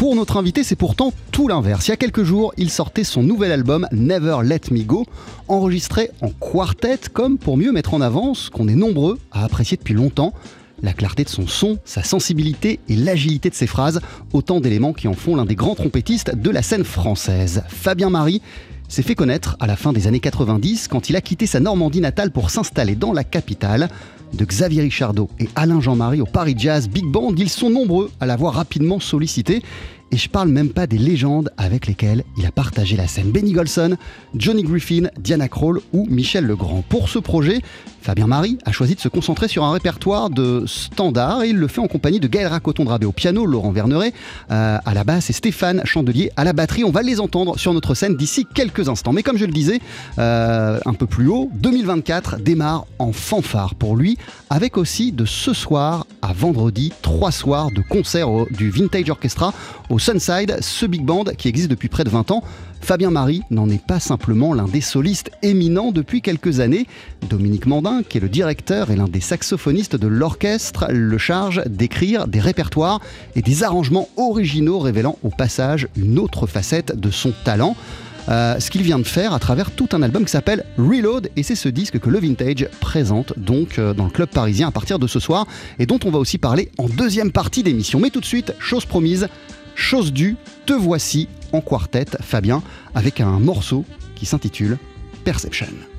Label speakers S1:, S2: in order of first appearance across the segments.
S1: Pour notre invité, c'est pourtant tout l'inverse. Il y a quelques jours, il sortait son nouvel album Never Let Me Go, enregistré en quartet, comme pour mieux mettre en avant ce qu'on est nombreux à apprécier depuis longtemps, la clarté de son son, sa sensibilité et l'agilité de ses phrases, autant d'éléments qui en font l'un des grands trompettistes de la scène française. Fabien Marie s'est fait connaître à la fin des années 90 quand il a quitté sa Normandie natale pour s'installer dans la capitale. De Xavier Richardot et Alain Jean-Marie au Paris Jazz Big Band, ils sont nombreux à l'avoir rapidement sollicité. Et je parle même pas des légendes avec lesquelles il a partagé la scène. Benny Golson, Johnny Griffin, Diana Krall ou Michel Legrand. Pour ce projet, Fabien Marie a choisi de se concentrer sur un répertoire de standards et il le fait en compagnie de Gaël Racoton-Drabé au piano, Laurent Verneret euh, à la basse et Stéphane Chandelier à la batterie. On va les entendre sur notre scène d'ici quelques instants. Mais comme je le disais euh, un peu plus haut, 2024 démarre en fanfare pour lui avec aussi de ce soir à vendredi trois soirs de concert du Vintage Orchestra au Sunside, ce big band qui existe depuis près de 20 ans. Fabien Marie n'en est pas simplement l'un des solistes éminents depuis quelques années. Dominique Mandin, qui est le directeur et l'un des saxophonistes de l'orchestre, le charge d'écrire des répertoires et des arrangements originaux révélant au passage une autre facette de son talent. Euh, ce qu'il vient de faire à travers tout un album qui s'appelle Reload et c'est ce disque que le Vintage présente donc euh, dans le club parisien à partir de ce soir et dont on va aussi parler en deuxième partie d'émission. Mais tout de suite, chose promise, chose due, te voici en quartet, Fabien, avec un morceau qui s'intitule Perception.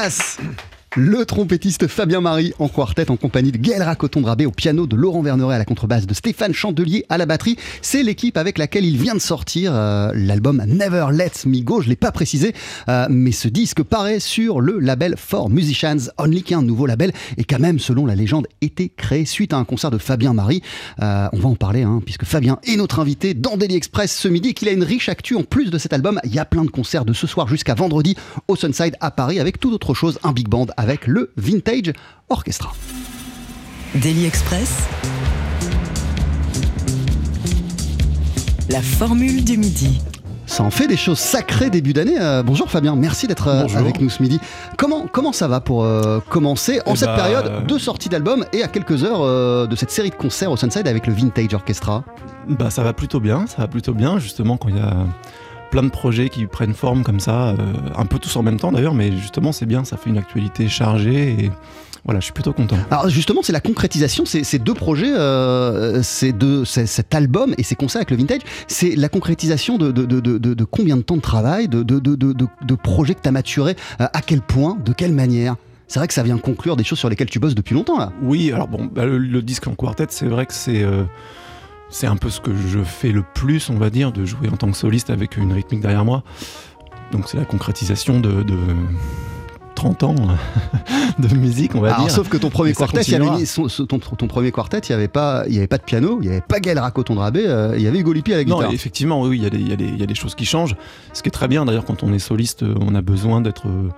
S1: Classe le trompettiste Fabien Marie en quartet en compagnie de Gaël Racoton-Drabé au piano, de Laurent Verneret à la contrebasse, de Stéphane Chandelier à la batterie. C'est l'équipe avec laquelle il vient de sortir euh, l'album Never Let Me Go. Je l'ai pas précisé, euh, mais ce disque paraît sur le label For Musicians Only, qui est un nouveau label et qui a même, selon la légende, été créé suite à un concert de Fabien Marie. Euh, on va en parler, hein, puisque Fabien est notre invité dans Daily Express ce midi et qu'il a une riche actu en plus de cet album. Il y a plein de concerts de ce soir jusqu'à vendredi au Sunside à Paris avec tout autre chose, un big band avec le Vintage Orchestra.
S2: Daily Express. La formule du midi.
S1: Ça en fait des choses sacrées début d'année. Euh, bonjour Fabien, merci d'être euh, avec nous ce midi. Comment, comment ça va pour euh, commencer en
S3: Eh
S1: cette
S3: bah,
S1: période de sortie d'album et à quelques heures euh, de cette série de concerts au Sunside avec le Vintage Orchestra?
S3: Bah ça va plutôt bien, ça va plutôt bien justement quand il y a plein de projets qui prennent forme comme ça, euh, un peu tous en même temps d'ailleurs, mais justement c'est bien, ça fait une actualité chargée et voilà, je suis plutôt content.
S1: Alors justement, c'est la concrétisation, ces, ces deux projets, euh, ces deux, ces- cet album et ces concerts avec le Vintage, c'est la concrétisation de, de, de, de- de- de combien de temps de travail, de, de, de, de, de- de projets que tu as maturés, euh, à quel point, de quelle manière? C'est vrai que ça vient conclure des choses sur lesquelles tu bosses depuis longtemps là.
S3: Oui, alors bon, bah, le, le disque en quartet, c'est vrai que c'est euh, c'est un peu ce que je fais le plus, on va dire, de jouer en tant que soliste avec une rythmique derrière moi. Donc c'est la concrétisation de, de 30 ans de musique, on va
S1: Alors,
S3: dire.
S1: sauf que ton premier
S3: Et
S1: quartet, il y avait
S3: continuera.
S1: ni- son- son- ton, ton premier quartet, il n'y avait pas, il y avait pas de piano, il n'y avait pas Gaël Racoton-Drabé, euh, il y avait Hugo Lippi à la
S3: Non,
S1: guitare.
S3: effectivement, oui, il y, a des- il y a des- il y a des choses qui changent. Ce qui est très bien, d'ailleurs, quand on est soliste, euh, on a besoin d'être euh,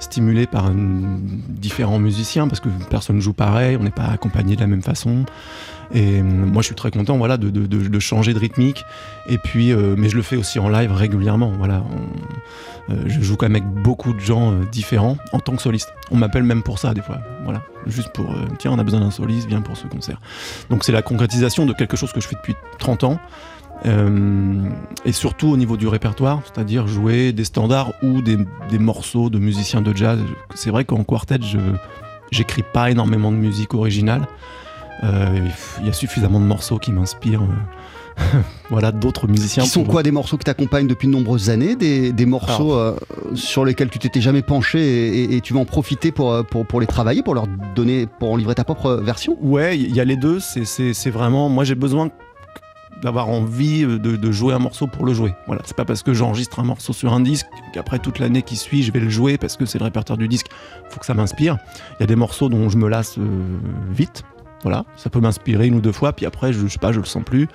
S3: stimulé par une- différents musiciens parce que personne ne joue pareil, on n'est pas accompagné de la même façon. Et euh, moi, je suis très content, voilà, de, changer de rythmique. Et puis, euh, mais je le fais aussi en live régulièrement. Voilà, euh, je joue quand même avec beaucoup de gens différents en tant que soliste. On m'appelle même pour ça des fois. Voilà, juste pour tiens, on a besoin d'un soliste, viens pour ce concert. Donc c'est la concrétisation de quelque chose que je fais depuis 30 ans. Et surtout au niveau du répertoire, c'est-à-dire jouer des standards ou des, des morceaux de musiciens de jazz. C'est vrai qu'en quartet, je j'écris pas énormément de musique originale. Euh, il y a suffisamment de morceaux qui m'inspirent. euh, voilà, d'autres musiciens.
S1: Qui sont quoi des morceaux que t'accompagnes depuis de nombreuses années, des, des morceaux euh, sur lesquels tu t'étais jamais penché et, et- et tu vas en profiter pour, pour, pour les travailler, pour leur donner, pour en livrer ta propre version?
S3: Ouais, il y a les deux. C'est- vraiment. Moi, j'ai besoin d'avoir envie de, de jouer un morceau pour le jouer. Voilà, c'est pas parce que j'enregistre un morceau sur un disque qu'après toute l'année qui suit, je vais le jouer parce que c'est le répertoire du disque. Faut que ça m'inspire. Il y a des morceaux dont je me lasse euh, vite. Voilà, ça peut m'inspirer une ou deux fois, puis après, je, je sais pas, je le sens plus.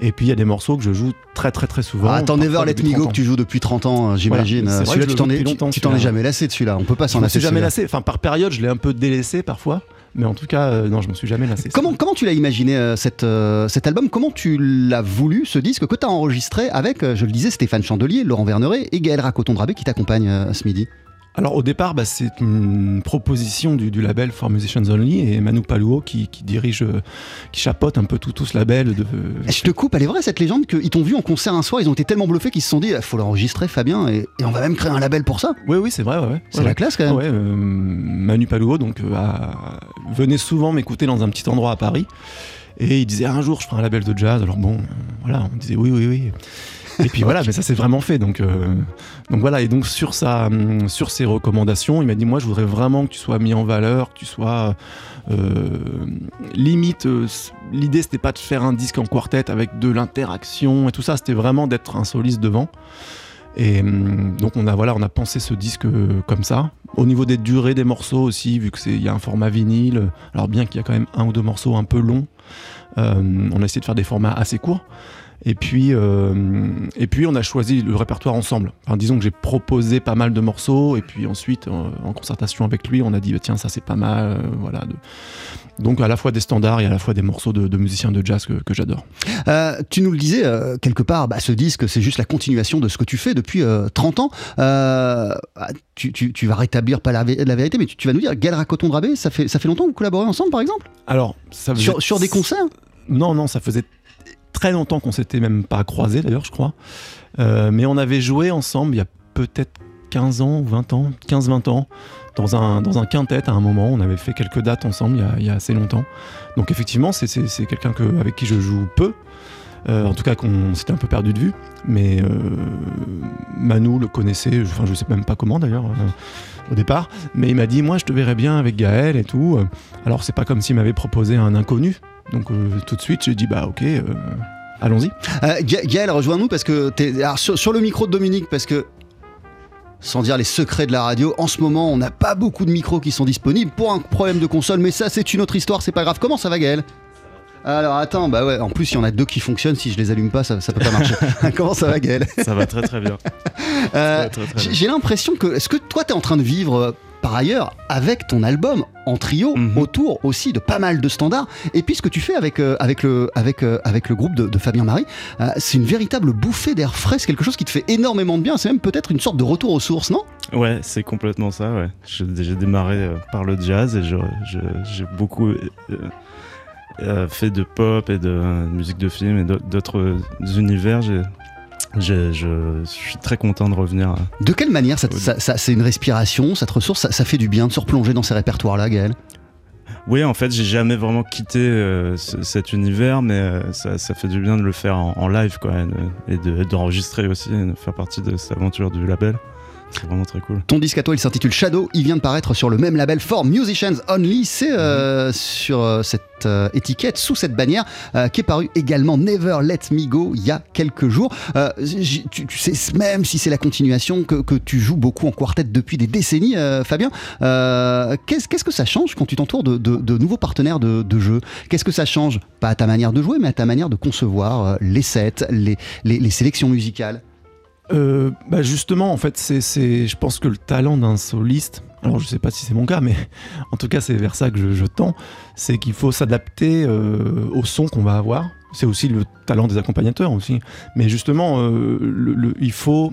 S3: Et puis il y a des morceaux que je joue très très très souvent.
S1: Ah, Attends,
S3: parfois
S1: Never Let Me
S3: 30
S1: Go que tu joues depuis 30 ans, euh, j'imagine.
S3: Voilà,
S1: celui-là, tu
S3: je
S1: t'en es, tu- t'en jamais lassé de celui-là. On peut pas
S3: Je
S1: s'en lasser.
S3: suis
S1: de
S3: jamais lassé. Enfin, par période, je l'ai un peu délaissé parfois. Mais en tout cas, euh, non, je me suis jamais lassé.
S1: Comment, comment tu l'as imaginé euh, cette, euh, cet album? Comment tu l'as voulu, ce disque que tu as enregistré avec, je le disais, Stéphane Chandelier, Laurent Verneret et Gaël Racoton-Drabé qui t'accompagnent ce midi?
S3: Alors au départ, bah, c'est une proposition du, du label For Musicians Only et Manu Paluo qui, qui dirige, euh, qui chapeaute un peu tout, tout ce label. De,
S1: Je te coupe, elle est vraie cette légende qu'ils t'ont vu en concert un soir, ils ont été tellement bluffés qu'ils se sont dit, il faut l'enregistrer Fabien et, et on va même créer un label pour ça.
S3: Oui, oui, c'est vrai. Ouais, ouais.
S1: C'est
S3: Ouais,
S1: la classe quand même.
S3: Ouais, euh, Manu Paluo donc, euh, a- venait souvent m'écouter dans un petit endroit à Paris. Et il disait un jour je ferai un label de jazz. Alors bon, euh, voilà, on disait oui, oui, oui. Et puis voilà, mais ça s'est vraiment fait. Donc, euh, donc voilà, et donc sur, sa, hum, sur ses recommandations, il m'a dit Moi, je voudrais vraiment que tu sois mis en valeur, que tu sois. euh, limite, euh, l'idée, c'était pas de faire un disque en quartet avec de l'interaction et tout ça, c'était vraiment d'être un soliste devant. Et hum, donc on a voilà, on a pensé ce disque euh, comme ça. Au niveau des durées des morceaux aussi, vu que c'est il y a un format vinyle, alors bien qu'il y a quand même un ou deux morceaux un peu longs, euh, on a essayé de faire des formats assez courts. Et puis, euh, et puis on a choisi le répertoire ensemble. Enfin, disons que j'ai proposé pas mal de morceaux, et puis ensuite, en concertation avec lui, on a dit bah, tiens ça c'est pas mal, euh, voilà. de- Donc à la fois des standards et à la fois des morceaux de, de musiciens de jazz que, que j'adore.
S1: Euh, tu nous le disais euh, quelque part, bah, ce disque c'est juste la continuation de ce que tu fais depuis euh, 30 ans. Euh, ah, tu, tu- tu vas rétablir pas la, vé- la vérité, mais tu, tu vas nous dire, Gaël Racoton-Drabé, ça fait, ça fait longtemps que vous collaborez ensemble par exemple?
S3: Alors ça faisait-
S1: sur, sur des concerts?
S3: Non, non, ça faisait très longtemps qu'on s'était même pas croisés d'ailleurs, je crois. Euh, mais on avait joué ensemble il y a peut-être 15 ans ou 20 ans, 15-20 ans, dans un, dans un quintet à un moment. On avait fait quelques dates ensemble il y a, il y a assez longtemps. Donc effectivement, c'est- c'est c'est quelqu'un que- avec qui je joue peu. Euh, en tout cas, qu'on s'était un peu perdu de vue. Mais euh, Manu le connaissait, enfin, je sais même pas comment d'ailleurs. euh, au départ, mais il m'a dit moi je te verrais bien avec Gaël et tout. Alors c'est pas comme s'il m'avait proposé un inconnu, donc euh, tout de suite j'ai dit bah ok, euh, allons-y.
S1: Euh, Ga- Gaël, rejoins-nous parce que t'es alors, sur, sur le micro de Dominique, parce que sans dire les secrets de la radio, en ce moment on n'a pas beaucoup de micros qui sont disponibles pour un problème de console, mais ça c'est une autre histoire, c'est pas grave. Comment ça va Gaël? Alors attends, bah ouais, en plus il y en a deux qui fonctionnent, si je les allume pas ça, ça peut pas marcher. Comment ça va Gaël?
S4: Ça va très très bien.
S1: Euh,
S4: bien.
S1: j'ai l'impression que, est-ce que toi t'es en train de vivre par ailleurs avec ton album en trio
S4: Mhm.
S1: autour aussi de pas mal de standards et puis ce que tu fais avec, euh, avec, le, avec, euh, avec le groupe de, de Fabien Marie euh, c'est une véritable bouffée d'air frais c'est quelque chose qui te fait énormément de bien c'est même peut-être une sorte de retour aux sources non?
S4: Ouais, c'est complètement ça, ouais. J'ai démarré par le jazz et j'ai beaucoup fait de pop et de musique de film et d'au- d'autres univers. J'ai- je suis très content de revenir. euh.
S1: de quelle manière ça, c'est une respiration ça te ressource ça, fait du bien de se replonger dans ces répertoires là Gaël?
S4: Oui, en fait, j'ai jamais vraiment quitté euh, ce- cet univers, mais euh, ça, ça fait du bien de le faire en, en live, quoi, et de- et de- d'enregistrer aussi, et de faire partie de cette aventure du label. C'est vraiment très cool.
S1: Ton disque à toi, il s'intitule Shadow. Il vient de paraître sur le même label For Musicians Only. C'est euh, sur euh, cette euh, étiquette, sous cette bannière, qui est paru également Never Let Me Go il y a quelques jours. Tu, tu sais, même si c'est la continuation, que, que tu joues beaucoup en quartet depuis des décennies, Fabien. Qu'est-ce que ça change quand tu t'entoures de, de- de nouveaux partenaires de, de jeu? Qu'est-ce que ça change? Pas à ta manière de jouer, mais à ta manière de concevoir les sets, les, les- les sélections musicales.
S3: Euh, bah justement, en fait, c'est, je pense que le talent d'un soliste, alors je sais pas si c'est mon cas, mais en tout cas c'est vers ça que je, tends, c'est qu'il faut s'adapter euh, au son qu'on va avoir. C'est aussi le talent des accompagnateurs aussi. Mais justement, euh, il faut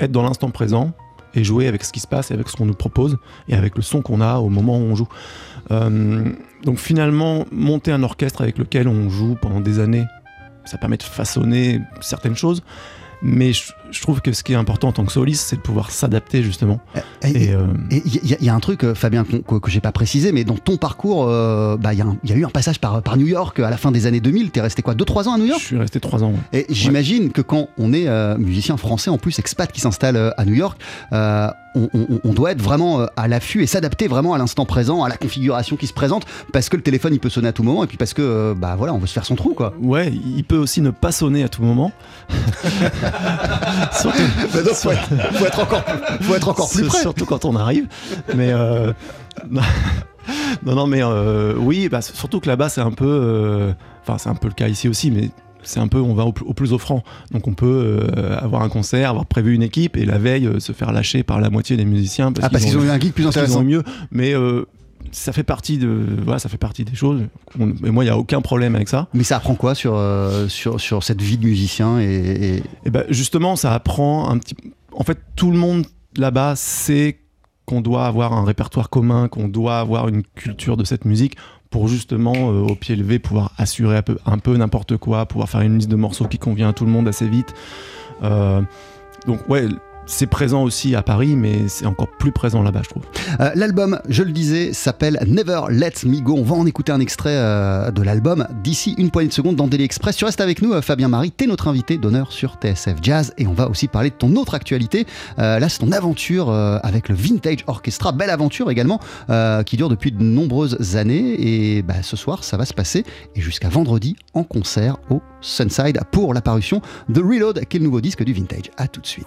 S3: être dans l'instant présent et jouer avec ce qui se passe et avec ce qu'on nous propose et avec le son qu'on a au moment où on joue. Donc finalement, monter un orchestre avec lequel on joue pendant des années, ça permet de façonner certaines choses. Mais je trouve que ce qui est important en tant que soliste, c'est de pouvoir s'adapter justement.
S1: Et-
S3: Et, euh,
S1: il y, a- il y a un truc, euh, Fabien, qu'on- que, que j'ai pas précisé, mais dans ton parcours, euh, bah, il y, a un- il y a eu un passage par, par New York à la fin des années 2000. T'es resté quoi 2-3 ans à New
S3: je
S1: York
S3: suis resté trois ans. ouais.
S1: Et j'imagine que quand on est musicien français, en plus expat qui s'installe à New York, on, on- on doit être vraiment à l'affût et s'adapter vraiment à l'instant présent, à la configuration qui se présente, parce que le téléphone il peut sonner à tout moment, et puis parce que bah voilà, on veut se faire son trou quoi.
S3: Ouais, il peut aussi ne pas sonner à tout moment. surtout,
S1: Bah donc, faut, être, faut être encore, faut être encore plus près.
S3: surtout quand on arrive. Mais euh, non, non, mais euh, oui, bah, surtout que là-bas, c'est un peu, euh, enfin, c'est un peu le cas ici aussi, mais c'est un peu, on va au, plus- offrant. Donc, on peut euh, avoir un concert, avoir prévu une équipe, et la veille euh, se faire lâcher par la moitié des musiciens
S1: Ah, parce qu'ils ont eu un geek plus intéressant.
S3: ont mieux. Mais euh, ça fait partie de, voilà, ça fait partie des choses. On- et moi, il y a aucun problème avec ça.
S1: Mais ça apprend quoi sur, euh, sur, sur cette vie de musicien et, et-
S3: Et ben justement, ça apprend un petit. En fait, tout le monde là-bas sait qu'on doit avoir un répertoire commun, qu'on doit avoir une culture de cette musique pour justement, euh, au pied levé, pouvoir assurer un peu, un peu n'importe quoi, pouvoir faire une liste de morceaux qui convient à tout le monde assez vite. Euh, donc ouais, c'est présent aussi à Paris, mais c'est encore plus présent là-bas, je trouve.
S1: Euh, l'album, je le disais, s'appelle Never Let Me Go. On va en écouter un extrait euh, de l'album d'ici une poignée de secondes dans Daily Express. Tu restes avec nous, euh, Fabien Marie. T'es notre invité d'honneur sur TSF Jazz et on va aussi parler de ton autre actualité. Là, c'est ton aventure avec le Vintage Orchestra. Belle aventure également qui dure depuis de nombreuses années. Et bah, ce soir, ça va se passer et jusqu'à vendredi en concert au Sunside pour la parution de Reload, qui est le nouveau disque du Vintage. À tout de suite.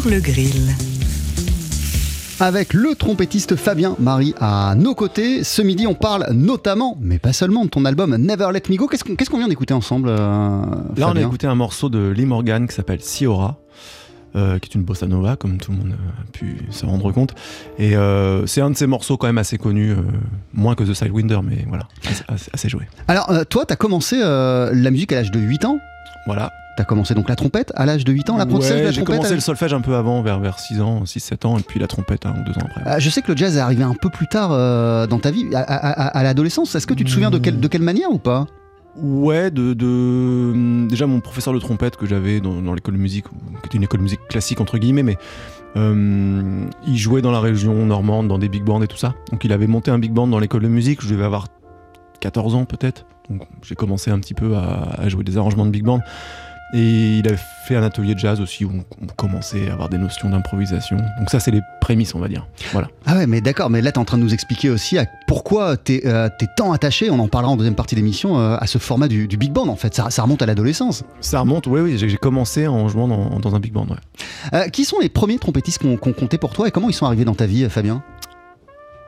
S2: sur le grill.
S1: Avec le trompettiste Fabien Marie à nos côtés. Ce midi, on parle notamment, mais pas seulement, de ton album Never Let Me Go. Qu'est-ce qu'on vient d'écouter ensemble euh,
S3: Là, on a écouté un morceau de Lee Morgan qui s'appelle Siora, euh, qui est une bossa nova, comme tout le monde a pu se rendre compte. Et euh, c'est un de ces morceaux quand même assez connus, euh, moins que The Sidewinder, mais voilà, assez, assez- joué.
S1: Alors, euh, toi, t'as commencé euh, la musique à l'âge de 8 ans.
S3: Voilà.
S1: T'as commencé donc la trompette à l'âge de 8 ans, l'apprentissage de la
S3: j'ai
S1: trompette
S3: commencé
S1: à-
S3: le solfège un peu avant, vers, vers 6 ans, 6-7 ans, et puis la trompette un ou deux ans après.
S1: Euh, je sais que le jazz est arrivé un peu plus tard euh, dans ta vie, à, à- à- à l'adolescence. Est-ce que tu te souviens de, quelle- de quelle manière ou pas?
S3: Ouais, de, de- hum, déjà mon professeur de trompette que j'avais dans, dans l'école de musique, qui était une école de musique classique entre guillemets, mais euh, il jouait dans la région normande, dans des big bands et tout ça. Donc il avait monté un big band dans l'école de musique, je devais avoir 14 ans peut-être. Donc j'ai commencé un petit peu à, à jouer des arrangements de big band. Et il avait fait un atelier de jazz aussi où on, on commençait à avoir des notions d'improvisation. Donc ça c'est les prémices on va dire. Voilà.
S1: Ah ouais, mais d'accord, mais là t'es en train de nous expliquer aussi à pourquoi t'es euh, t'es tant attaché, on en parlera en deuxième partie de l'émission, euh, à ce format du, du big band en fait. Ça, ça remonte à l'adolescence.
S3: Ça remonte, oui oui, j'ai commencé en jouant dans, dans un big band. ouais.
S1: Euh, qui sont les premiers trompettistes qu'on comptait pour toi et comment ils sont arrivés dans ta vie, euh, Fabien?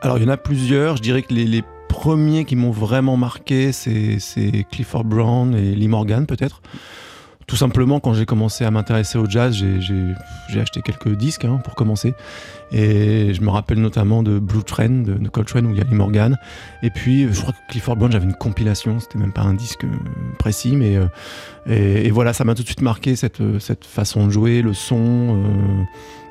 S3: Alors, il y en a plusieurs. Je dirais que les, les premiers qui m'ont vraiment marqué, c'est Clifford Brown et Lee Morgan, peut-être. Tout simplement, quand j'ai commencé à m'intéresser au jazz, j'ai- acheté quelques disques hein, pour commencer. Et je me rappelle notamment de Blue Train de, de Coltrane où il y a Lee Morgan. Et puis, je crois que Clifford Brown, j'avais une compilation, c'était même pas un disque euh, précis, mais. euh, et, voilà, ça m'a tout de suite marqué cette, euh, façon de jouer, le son.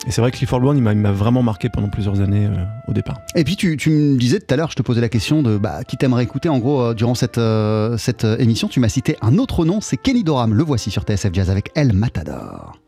S3: Et c'est vrai que Clifford Brown, il m'a- vraiment marqué pendant plusieurs années euh, au départ.
S1: Et puis tu, me disais tout à l'heure, je te posais la question de bah, qui t'aimerais écouter en gros euh, durant cette, cette euh, émission. Tu m'as cité un autre nom, c'est Kenny Dorham. Le voici sur TSF Jazz avec El Matador.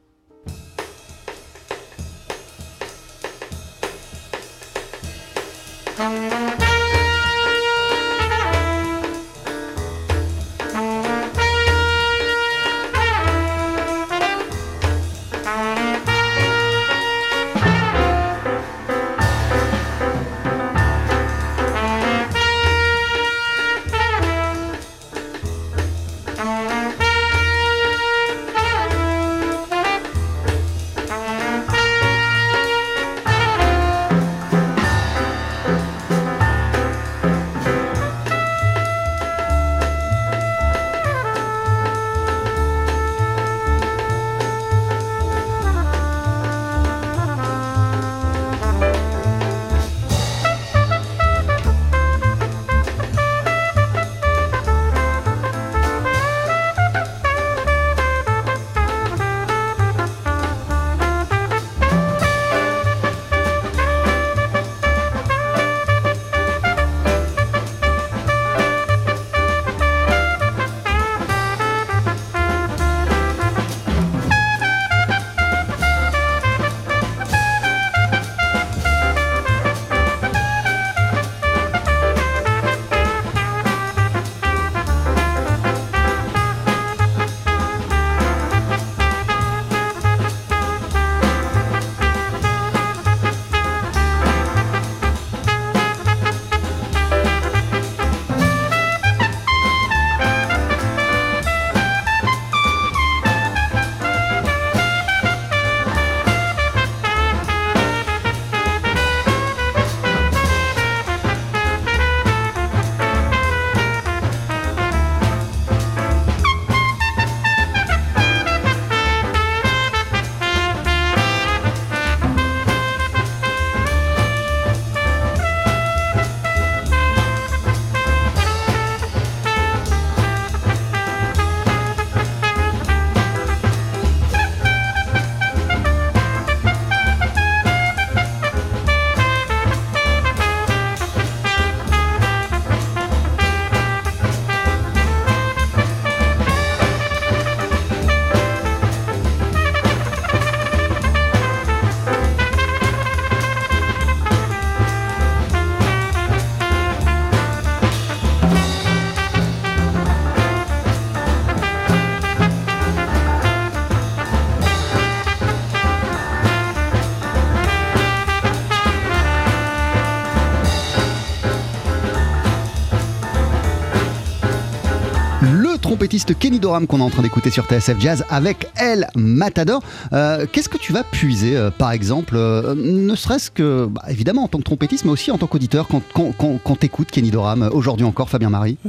S1: Trompettiste Kenny Dorham qu'on est en train d'écouter sur TSF Jazz avec El Matador. Euh, Qu'est-ce que tu vas puiser, euh, par exemple, euh, ne serait-ce que, bah, évidemment, en tant que trompettiste, mais aussi en tant qu'auditeur, quand, quand, quand, Kenny Dorham, euh, aujourd'hui encore, Fabien Marie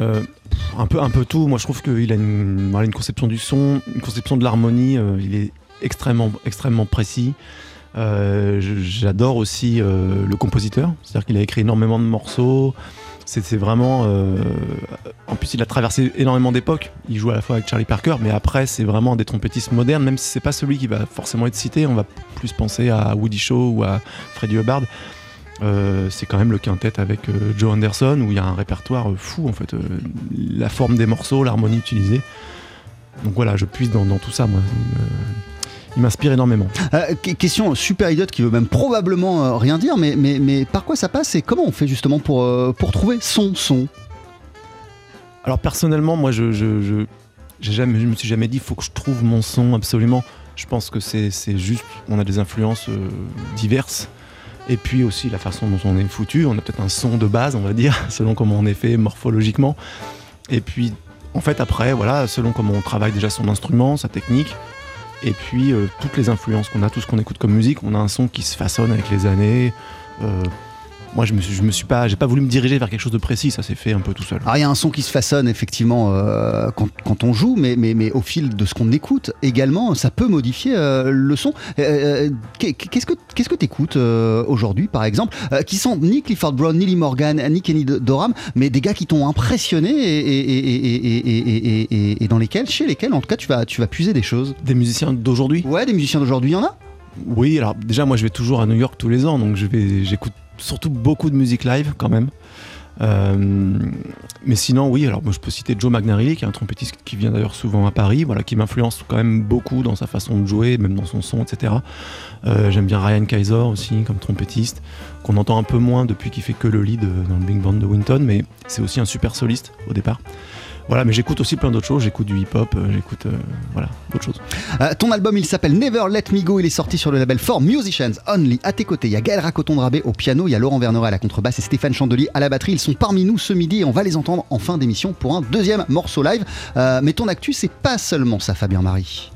S3: un peu, un peu tout. Moi, je trouve qu'il a une, une conception du son, une conception de l'harmonie. il est extrêmement, extrêmement précis. J'adore aussi le compositeur. C'est-à-dire qu'il a écrit énormément de morceaux. C'est vraiment. euh, en plus, il a traversé énormément d'époques. Il joue à la fois avec Charlie Parker, mais après, c'est vraiment des trompettistes modernes. Même si c'est pas celui qui va forcément être cité, on va plus penser à Woody Shaw ou à Freddie Hubbard. Euh, c'est quand même le quintet avec euh, Joe Anderson où il y a un répertoire fou en fait. La forme des morceaux, l'harmonie utilisée. Donc voilà, je puise dans, dans tout ça, moi. Il Il m'inspire énormément.
S1: Euh, que- question super idiote qui veut même probablement euh, rien dire, mais, mais, mais par quoi ça passe et comment on fait justement pour, euh, pour trouver son son?
S3: Alors personnellement, moi, je, je, jamais, je me suis jamais dit, faut que je trouve mon son absolument. Je pense que c'est, c'est juste, on a des influences euh, diverses. Et puis aussi la façon dont on est foutu. On a peut-être un son de base, on va dire, selon comment on est fait morphologiquement. Et puis, en fait, après, voilà, selon comment on travaille déjà son instrument, sa technique. Et puis, euh, toutes les influences qu'on a, tout ce qu'on écoute comme musique, on a un son qui se façonne avec les années. Euh, moi, je me suis, je me suis pas, j'ai pas voulu me diriger vers quelque chose de précis. Ça s'est fait un peu tout seul.
S1: Alors il y a un son qui se façonne effectivement euh, quand, quand on joue, mais, mais, mais au fil de ce qu'on écoute également, ça peut modifier euh, le son. Euh, euh, qu'est- Qu'est-ce que qu'est-ce que t'écoutes euh, aujourd'hui, par exemple, euh, qui sont ni Clifford Brown, ni Lee Morgan, ni Kenny Dorham, mais des gars qui t'ont impressionné et, et, et, et, et, et, et- et dans lesquels, chez lesquels, en tout cas, tu vas, tu vas puiser des choses.
S3: Des musiciens d'aujourd'hui
S1: Ouais, des musiciens d'aujourd'hui, il y en a
S3: Oui, alors déjà moi je vais toujours à New York tous les ans, donc je vais, j'écoute surtout beaucoup de musique live quand même. Euh, mais sinon, oui, alors moi je peux citer Joe Magnarelli, qui est un trompettiste qui vient d'ailleurs souvent à Paris, voilà, qui m'influence quand même beaucoup dans sa façon de jouer, même dans son son, etc. Euh, J'aime bien Ryan Kaiser aussi comme trompettiste, qu'on entend un peu moins depuis qu'il fait que le lead euh, dans le Big Band de Winton, mais c'est aussi un super soliste au départ. Voilà, mais j'écoute aussi plein d'autres choses, j'écoute du hip-hop, euh, j'écoute euh, voilà, d'autres choses.
S1: Euh, ton album, il s'appelle Never Let Me Go. Il est sorti sur le label For Musicians Only. À tes côtés, il y a Gaël Racoton-Drabé au piano, il y a Laurent Verneret à la contrebasse et Stéphane Chandelier à la batterie. Ils sont parmi nous ce midi et on va les entendre en fin d'émission pour un deuxième morceau live. Mais ton actu, c'est pas seulement ça, Fabien Marie.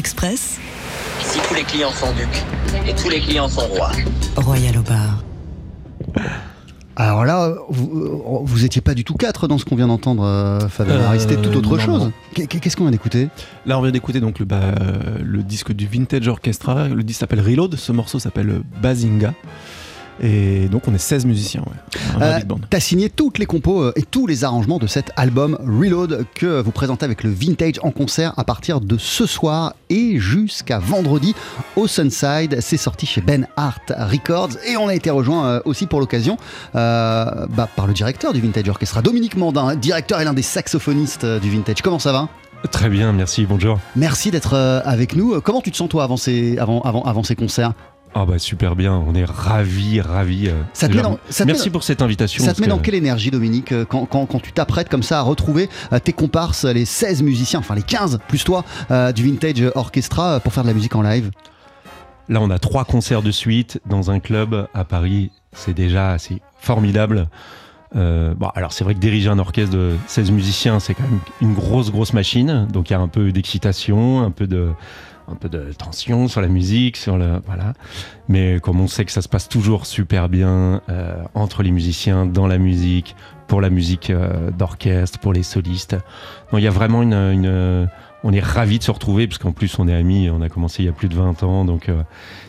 S2: Express,
S5: Ici, tous les clients sont ducs et tous les clients sont rois.
S2: Royal au bar.
S1: Alors là, vous, vous étiez pas du tout quatre dans ce qu'on vient d'entendre, euh, Fabien.
S3: Euh,
S1: C'était tout autre
S3: non,
S1: chose. Qu'est-ce qu'on vient d'écouter?
S3: Là, on vient d'écouter donc le, bah, euh, le disque du Vintage Orchestra. Le disque s'appelle Reload. Ce morceau s'appelle Bazinga. Et donc, on est 16 musiciens. Ouais.
S1: Euh. T'as signé toutes les compos euh, et tous les arrangements de cet album Reload que vous présentez avec le Vintage en concert à partir de ce soir et jusqu'à vendredi au Sunside. C'est sorti chez Ben Hart Records et on a été rejoint euh, aussi pour l'occasion euh, bah, par le directeur du Vintage Orchestra, Dominique Mandin, directeur et l'un des saxophonistes du Vintage. Comment ça va?
S6: Très bien, merci, bonjour.
S1: Merci d'être avec nous. Comment tu te sens toi avant ces, avant, avant, avant ces concerts?
S6: Ah bah super bien, on est ravis, ravis. euh,
S1: Ça te
S6: déjà,
S1: met dans- ça te met
S6: merci
S1: dans-
S6: pour cette invitation.
S1: Ça te met dans
S6: que-
S1: quelle énergie, Dominique, euh, quand, quand- quand tu t'apprêtes comme ça à retrouver euh, tes comparses, les 16 musiciens, enfin les 15 plus toi, euh, du Vintage Orchestra pour faire de la musique en live?
S6: Là, on a trois concerts de suite dans un club à Paris. C'est déjà assez formidable. Euh, bon, alors c'est vrai que diriger un orchestre de 16 musiciens, c'est quand même une grosse, grosse machine. Donc il y a un peu d'excitation, un peu de, un peu de tension sur la musique, sur le, voilà. Mais comme on sait que ça se passe toujours super bien euh, entre les musiciens, dans la musique, pour la musique euh, d'orchestre, pour les solistes. Il y a vraiment une- on est ravis de se retrouver parce qu'en plus on est amis, on a commencé il y a plus de 20 ans, donc euh,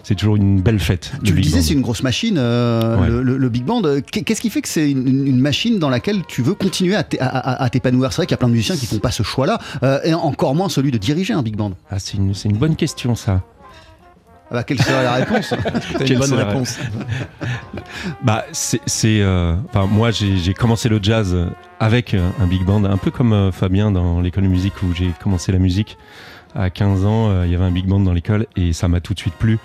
S6: c'est toujours une belle fête.
S1: Tu le disais, c'est une grosse machine, euh,
S6: Ouais.
S1: le, le- le Big Band. Qu'est- Qu'est-ce qui fait que c'est une, une machine dans laquelle tu veux continuer à t'é- à- à- à t'épanouir? C'est vrai qu'il y a plein de musiciens qui font pas ce choix-là, euh, et encore moins celui de diriger un Big Band.
S6: Ah, c'est une, c'est une bonne question ça.
S1: Ah bah, quelle serait la réponse?
S3: Une
S6: Quelle
S3: bonne réponse?
S6: Bah, c'est, c'est, euh, enfin, moi j'ai, j'ai commencé le jazz avec euh, un big band, un peu comme euh, Fabien dans l'école de musique où j'ai commencé la musique. À 15 ans, euh, il y avait un big band dans l'école et ça m'a tout de suite plu.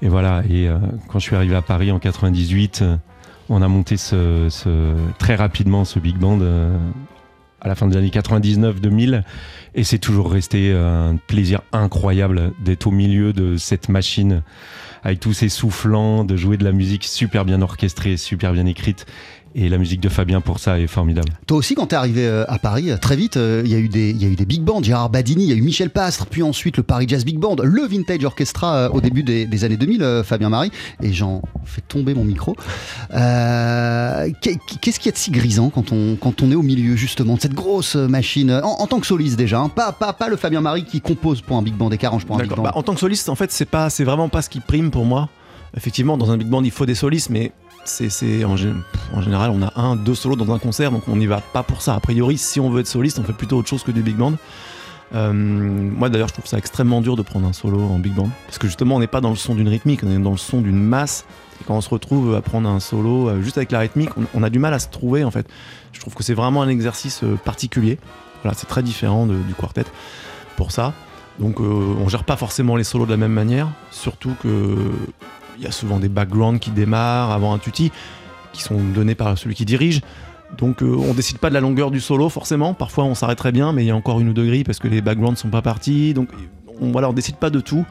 S6: Et voilà, et euh, quand je suis arrivé à Paris en 98, euh, on a monté ce, ce- très rapidement ce big band euh, à la fin des années 99-2000 et c'est toujours resté un plaisir incroyable d'être au milieu de cette machine avec tous ces soufflants, de jouer de la musique super bien orchestrée, super bien écrite. Et la musique de Fabien pour ça est formidable.
S1: Toi aussi, quand t'es arrivé euh, à Paris, euh, très vite, euh, il y, a eu des- il y a eu des big bands, Gérard Badini, il y a eu Michel Pastre, puis ensuite le Paris Jazz Big Band, le Vintage Orchestra au début des, des années 2000, euh, Fabien Marie, et j'en fais tomber mon micro. Euh, qu'est- Qu'est-ce qu'il y a de si grisant quand on, quand on est au milieu justement de cette grosse machine, en, en tant que soliste déjà, hein, pas, pas, pas le Fabien Marie qui compose pour un big band et qui arrange pour un big band.
S3: Bah, en tant que soliste, en fait, c'est pas, c'est vraiment pas ce qui prime pour moi. Effectivement, dans un big band, il faut des solistes, mais c'est, en, gé- en général, on a un, deux solos dans un concert, donc on n'y va pas pour ça. A priori, si on veut être soliste, on fait plutôt autre chose que du big band. Euh, moi, d'ailleurs, je trouve ça extrêmement dur de prendre un solo en big band, parce que justement, on n'est pas dans le son d'une rythmique, on est dans le son d'une masse. Et quand on se retrouve à prendre un solo euh, juste avec la rythmique, on, a du mal à se trouver en fait. Je trouve que c'est vraiment un exercice euh, particulier. Voilà, c'est très différent du quartet pour ça. Donc on gère pas forcément les solos de la même manière, surtout que il y a souvent des backgrounds qui démarrent avant un tutti, qui sont donnés par celui qui dirige. Donc euh, on décide pas de la longueur du solo forcément. Parfois on s'arrête très bien, mais il y a encore une ou deux grilles parce que les backgrounds sont pas partis. Donc on, voilà, on décide pas de tout.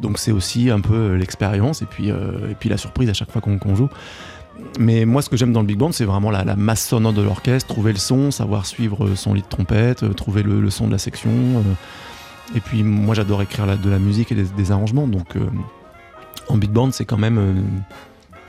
S3: Donc c'est aussi un peu euh, l'expérience et puis euh, et puis la surprise à chaque fois qu'on joue. Mais moi, ce que j'aime dans le big band, c'est vraiment la, masse sonore de l'orchestre, trouver le son, savoir suivre euh, son lit de trompette, trouver le, son de la section. et puis moi j'adore écrire de la musique et des, des arrangements, donc en big band c'est quand même euh,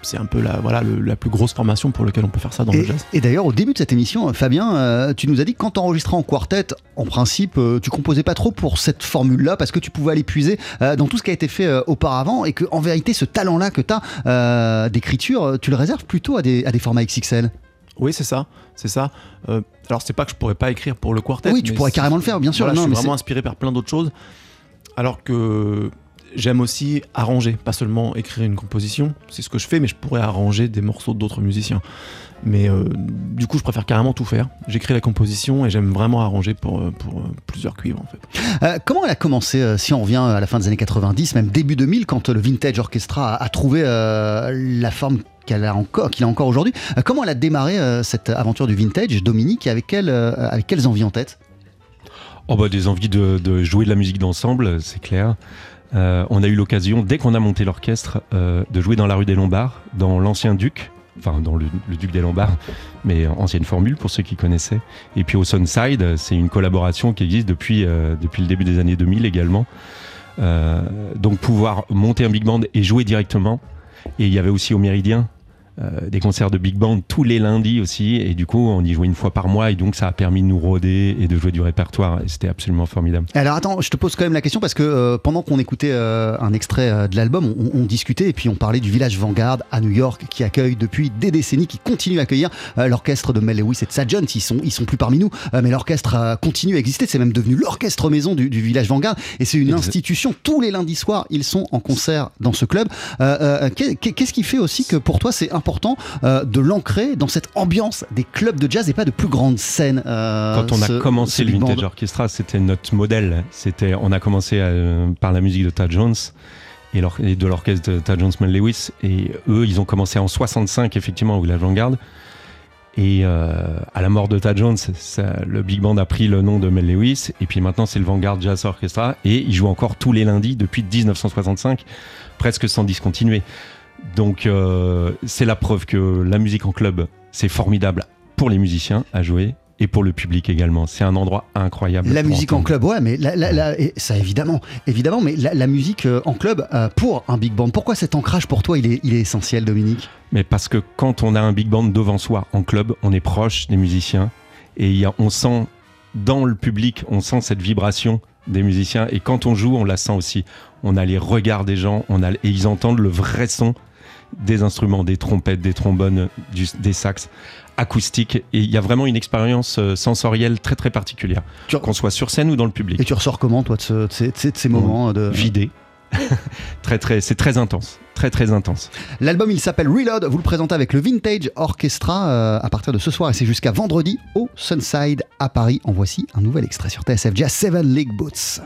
S3: c'est un peu la, voilà, le- la plus grosse formation pour laquelle on peut faire ça dans
S1: Et,
S3: le jazz.
S1: et d'ailleurs, au début de cette émission, Fabien, euh, tu nous as dit que quand tu enregistrais en quartet, en principe, euh, tu composais pas trop pour cette formule-là parce que tu pouvais aller puiser euh, dans tout ce qui a été fait auparavant et que, en vérité, ce talent-là que tu as d'écriture, tu le réserves plutôt à des, à des formats XXL.
S3: Oui c'est ça, c'est ça. Alors c'est pas que je pourrais pas écrire pour le quartet.
S1: Oui, tu pourrais carrément le faire, bien sûr.
S3: Voilà,
S1: non,
S3: je suis
S1: mais
S3: vraiment inspiré par plein d'autres choses. Alors que j'aime aussi arranger, pas seulement écrire une composition. C'est ce que je fais, mais je pourrais arranger des morceaux d'autres musiciens. Mais euh, du coup, je préfère carrément tout faire. J'écris la composition et j'aime vraiment arranger pour, euh, pour euh, plusieurs cuivres en fait.
S1: Euh, comment elle a commencé, euh, si on revient à la fin des années 90, même début 2000, quand le Vintage Orchestra a, a trouvé euh, la forme qu'elle a encore, qu'il a encore aujourd'hui Euh, Comment elle a démarré euh, cette aventure du Vintage, Dominique, et avec, quelle, euh, avec quelles envies en tête?
S6: Oh bah des envies de, de jouer de la musique d'ensemble, c'est clair. Euh, on a eu l'occasion, dès qu'on a monté l'orchestre, euh, de jouer dans la rue des Lombards, dans l'ancien Duc, enfin dans le, Duc des Lombards, mais ancienne formule pour ceux qui connaissaient. Et puis au Sunside, c'est une collaboration qui existe depuis, euh, depuis le début des années 2000 également. Donc pouvoir monter un big band et jouer directement. Et il y avait aussi au Méridien euh, des concerts de big band tous les lundis aussi. Et du coup, on y jouait une fois par mois. Et donc, ça a permis de nous rôder et de jouer du répertoire. Et c'était absolument formidable.
S1: Alors attends, je te pose quand même la question parce que euh, pendant qu'on écoutait euh, un extrait de l'album, on, on discutait et puis on parlait du village Vanguard à New York qui accueille depuis des décennies, qui continue à accueillir l'orchestre de Mel Lewis et de Sad Jones. Ils sont, ils sont plus parmi nous, mais l'orchestre continue à exister. C'est même devenu l'orchestre maison du, du village Vanguard et c'est une institution. Tous les lundis soirs, ils sont en concert dans ce club. Qu'est- Qu'est-ce qui fait aussi que pour toi c'est important euh, de l'ancrer dans cette ambiance des clubs de jazz et pas de plus grandes scènes euh,
S6: Quand on a
S1: ce-
S6: commencé le Vintage Orchestra, c'était notre modèle. C'était, on a commené euh, par la musique de Tad Jones et, de l'orchestre de Tad Jones Lewis. Et eux, ils ont commencé en 65, effectivement, au Village Vanguard. Et euh, à la mort de Tad Jones, ça- le big band a pris le nom de Mel Lewis. Et puis maintenant, c'est le Vanguard Jazz Orchestra. Et ils jouent encore tous les lundis depuis 1965, presque sans discontinuer. Donc, euh, c'est la preuve que la musique en club, c'est formidable pour les musiciens à jouer et pour le public également. C'est un endroit incroyable.
S1: La musique en club, ouais, mais la, la- la- et ça évidemment, évidemment, mais la, musique euh, en club euh, pour un big band. Pourquoi cet ancrage pour toi il est, il est essentiel, Dominique?
S6: Mais parce que quand on a un big band devant soi en club, on est proche des musiciens et y a, on sent dans le public, on sent cette vibration des musiciens et quand on joue, on la sent aussi. On a les regards des gens, on a, et ils entendent le vrai son des instruments, des trompettes, des trombones, du- des sax acoustiques et il y a vraiment une expérience euh, sensorielle très très particulière, qu'on soit sur scène ou dans le public.
S1: Et tu ressors comment, toi, de, ce- de ces, de ces- de moments.
S6: Vidé. très très, c'est très intense, très très intense.
S1: L'album, il s'appelle Reload. Vous le présentez avec le Vintage Orchestra euh, à partir de ce soir et c'est jusqu'à vendredi au Sunside à Paris. En voici un nouvel extrait sur TSF Jazz Seven League Boots.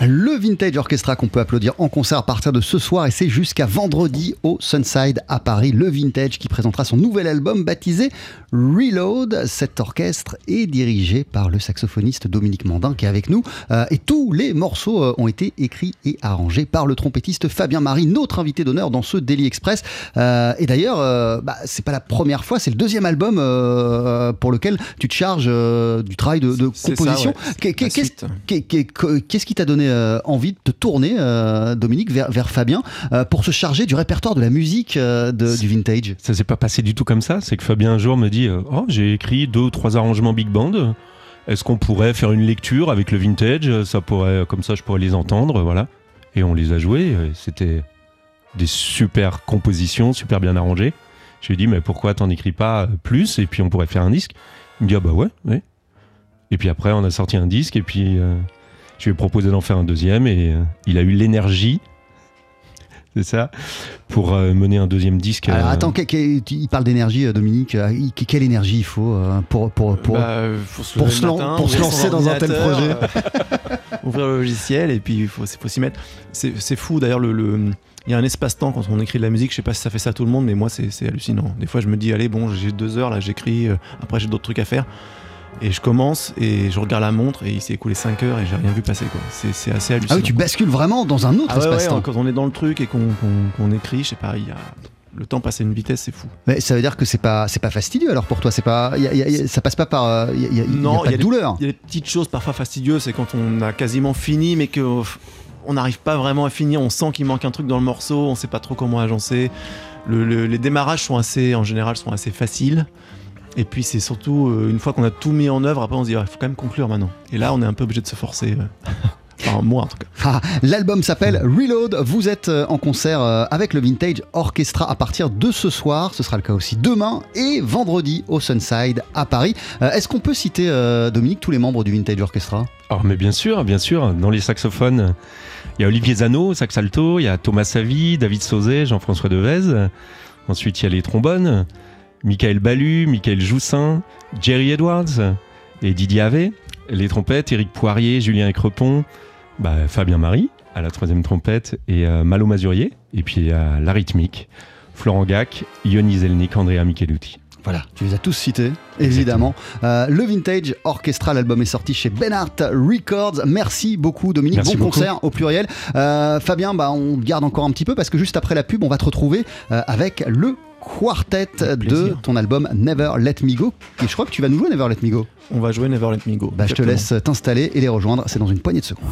S1: Le Vintage Orchestra qu'on peut applaudir en concert à partir de ce soir et c'est jusqu'à vendredi au Sunside à Paris. Le Vintage qui présentera son nouvel album baptisé Reload. Cet orchestre est dirigé par le saxophoniste Dominique Mandin qui est avec nous euh, et tous les morceaux euh, ont été écrits et arrangés par le trompettiste Fabien Marie, notre invité d'honneur dans ce Daily Express. Euh, et d'ailleurs, bah, c'est pas la première fois, c'est le deuxième album pour lequel tu te charges du travail de, composition.
S3: ouais.
S1: Qu'est-ce qui t'a donné euh, envie de te tourner, euh, Dominique, vers, Fabien, euh, pour se charger du répertoire de la musique du vintage
S6: Ça s'est pas passé du tout comme ça. C'est que Fabien un jour me dit Oh, j'ai écrit deux ou trois arrangements big band. Est-ce qu'on pourrait faire une lecture avec le vintage? Ça pourrait, comme ça, je pourrais les entendre, voilà. Et on les a joués. C'était des super compositions, super bien arrangées. Je lui ai dit Mais pourquoi t'en écris pas plus? Et puis on pourrait faire un disque. Il me dit Ah bah ouais, ouais. Et puis après, on a sorti un disque. Et puis je lui ai proposé d'en faire un deuxième. Et euh, il a eu l'énergie. C'est ça, pour euh, mener un deuxième disque.
S1: Alors
S6: euh,
S1: attends, que- que- tu- il parle d'énergie, euh, Dominique. euh, que- Quelle énergie il faut euh, pour, pour, pour,
S3: Bah, faut se matin,
S1: lancer dans un tel
S3: euh, ouvrir le logiciel et puis il faut, faut s'y mettre. C'est fou d'ailleurs, le, le- il y a un espace-temps quand on écrit de la musique. Je sais pas si ça fait ça à tout le monde, mais moi c'est c'est hallucinant. Des fois je me dis, allez, bon, j'ai deux heures là, j'écris, euh, après j'ai d'autres trucs à faire. Et je commence et je regarde la montre et il s'est écoulé 5 heures et j'ai rien vu passer quoi. C'est assez
S1: Ah
S3: hallucinant.
S1: oui, tu bascules vraiment dans un autre
S3: Ah ouais, ouais,
S1: espace-temps.
S3: quand on est dans le truc et qu'on écrit, je sais pas, il y a... le temps passe à une vitesse, c'est fou.
S1: Mais ça veut dire que c'est pas, c'est pas fastidieux alors pour toi. C'est pas, y a- y a- y a- ça passe pas par, euh, y a,
S3: Non,
S1: pas
S3: il y
S1: de
S3: a
S1: douleur.
S3: Il y a des petites choses parfois fastidieuses, c'est quand on a quasiment fini, mais que on n'arrive pas vraiment à finir. On sent qu'il manque un truc dans le morceau, on sait pas trop comment agencer. Le- le- les démarrages sont assez, en général, sont assez faciles. Et puis c'est surtout euh, une fois qu'on a tout mis en œuvre, après on se dit il faut quand même conclure maintenant. Et là, on est un peu obligé de se forcer. euh. Enfin, moi en tout cas.
S1: Ah, L'album s'appelle Reload. Vous êtes euh, en concert avec le Vintage Orchestra à partir de ce soir. Ce sera le cas aussi demain et vendredi au Sunside à Paris. Est-ce qu'on peut citer, euh, Dominique, tous les membres du Vintage Orchestra?
S6: Oh, mais bien sûr, bien sûr. Dans les saxophones, il y a Olivier Zano, sax alto, il y a Thomas Savy, David Sauzet, Jean-François Devez. Ensuite, il y a les trombones, Michael Ballu, Michael Joussin, Jerry Edwards et Didier Ave. Les trompettes, Éric Poirier, Julien Écrepon, bah, Fabien Marie à la troisième trompette et euh, Malo Mazurier. Et puis il y a la rythmique, Florent Gac, Yoni Zelnik, Andrea Micheluti.
S1: Voilà, tu les as tous cités, évidemment. Euh, le Vintage Orchestra, l'album est sorti chez Benart Records. Merci beaucoup, Dominique.
S6: Merci
S1: bon
S6: beaucoup.
S1: concert au pluriel. Euh, Fabien, bah, on garde encore un petit peu parce que juste après la pub, on va te retrouver avec le quartet de ton album Never Let Me Go. Et je crois que tu vas nous jouer Never Let Me Go.
S3: On va jouer Never Let Me Go.
S1: Bah, je te laisse t'installer et les rejoindre. C'est dans une poignée de secondes.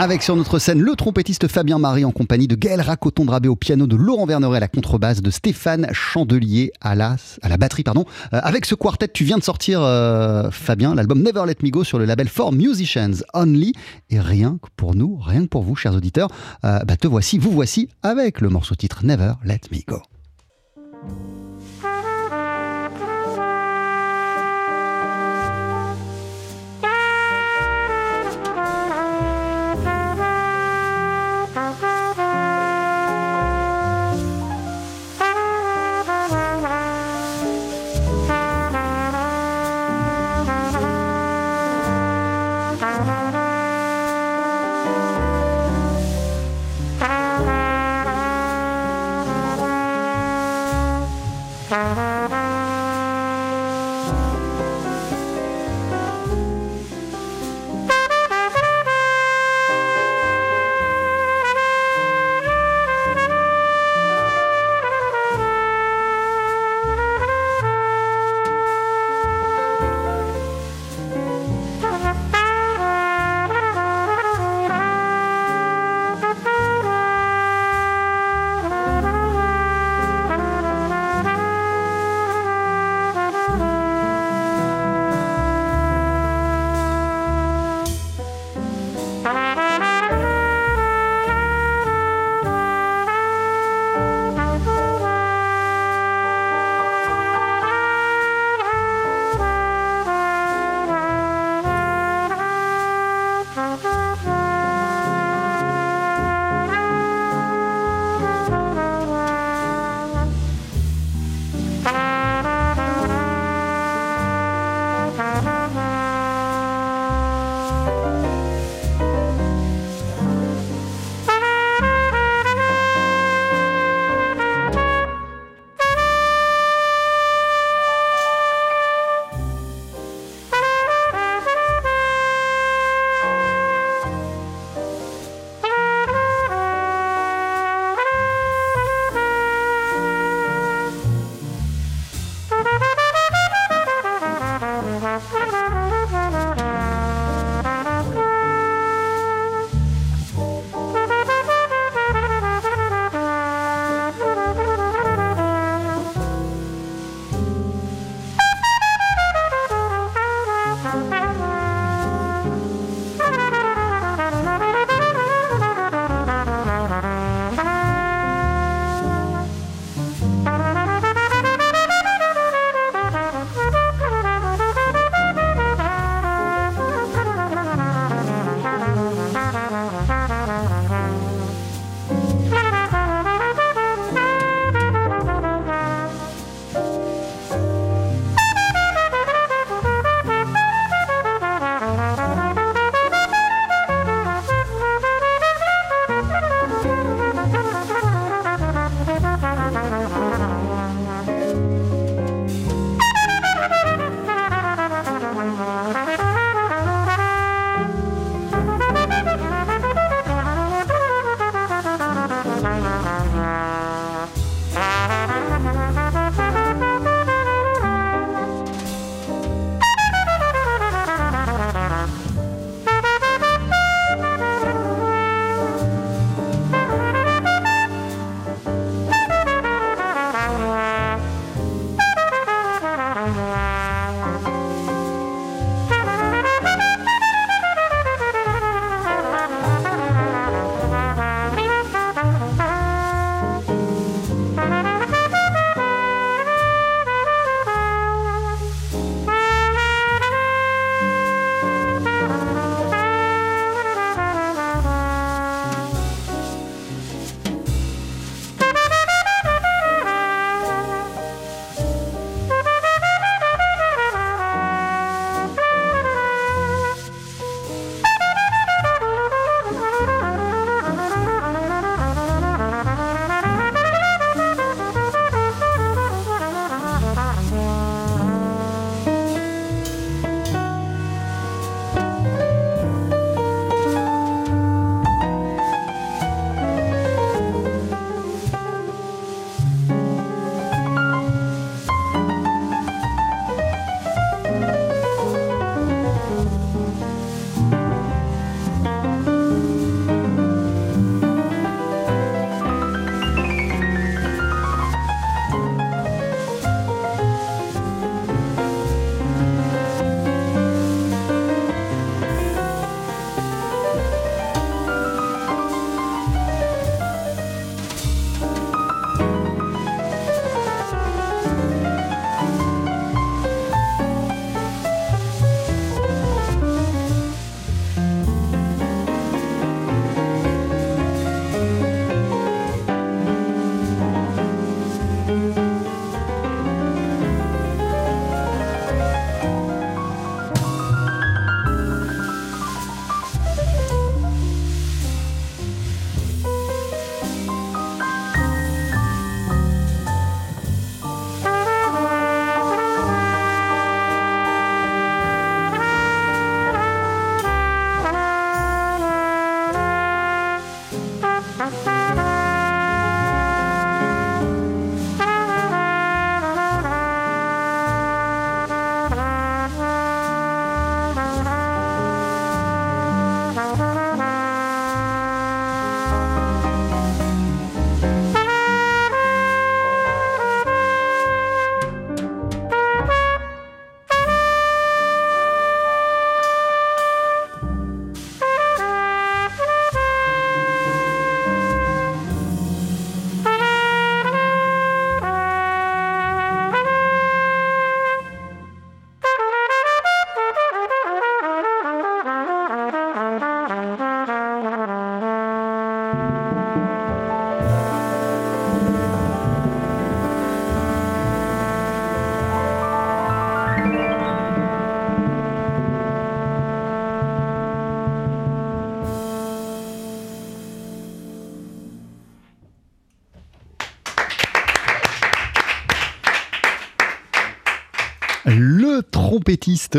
S1: Avec sur notre scène le trompettiste Fabien Marie en compagnie de Gaël Racoton-Drabé au piano, de Laurent Verneret à la contrebasse, de Stéphane Chandelier à la, à la batterie. pardon. Euh, avec ce quartet, tu viens de sortir, euh, Fabien, l'album Never Let Me Go sur le label For Musicians Only. Et rien que pour nous, rien que pour vous, chers auditeurs, euh, bah, te voici, vous voici avec le morceau titre Never Let Me Go. Le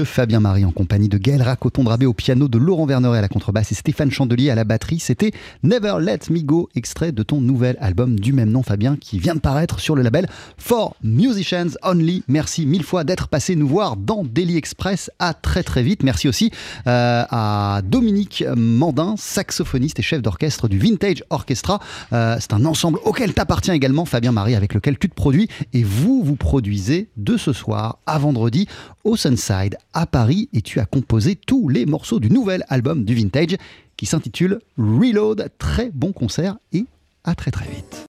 S1: Fabien Marie en compagnie de Gaël Racoton-Drabé au piano, de Laurent Verneret à la contrebasse et Stéphane Chandelier à la batterie. C'était Never Let Me Go, extrait de ton nouvel album du même nom, Fabien, qui vient de paraître sur le label For Musicians Only. Merci mille fois d'être passé nous voir dans Daily Express. À très très vite. Merci aussi euh, à Dominique Mandin, saxophoniste et chef d'orchestre du Vintage Orchestra. Euh, C'est un ensemble auquel t'appartiens également, Fabien Marie, avec lequel tu te produis. Et vous, vous produisez de ce soir à vendredi au À Paris et tu as composé tous les morceaux du nouvel album du Vintage qui s'intitule Reload. Très bon concert et à très très vite.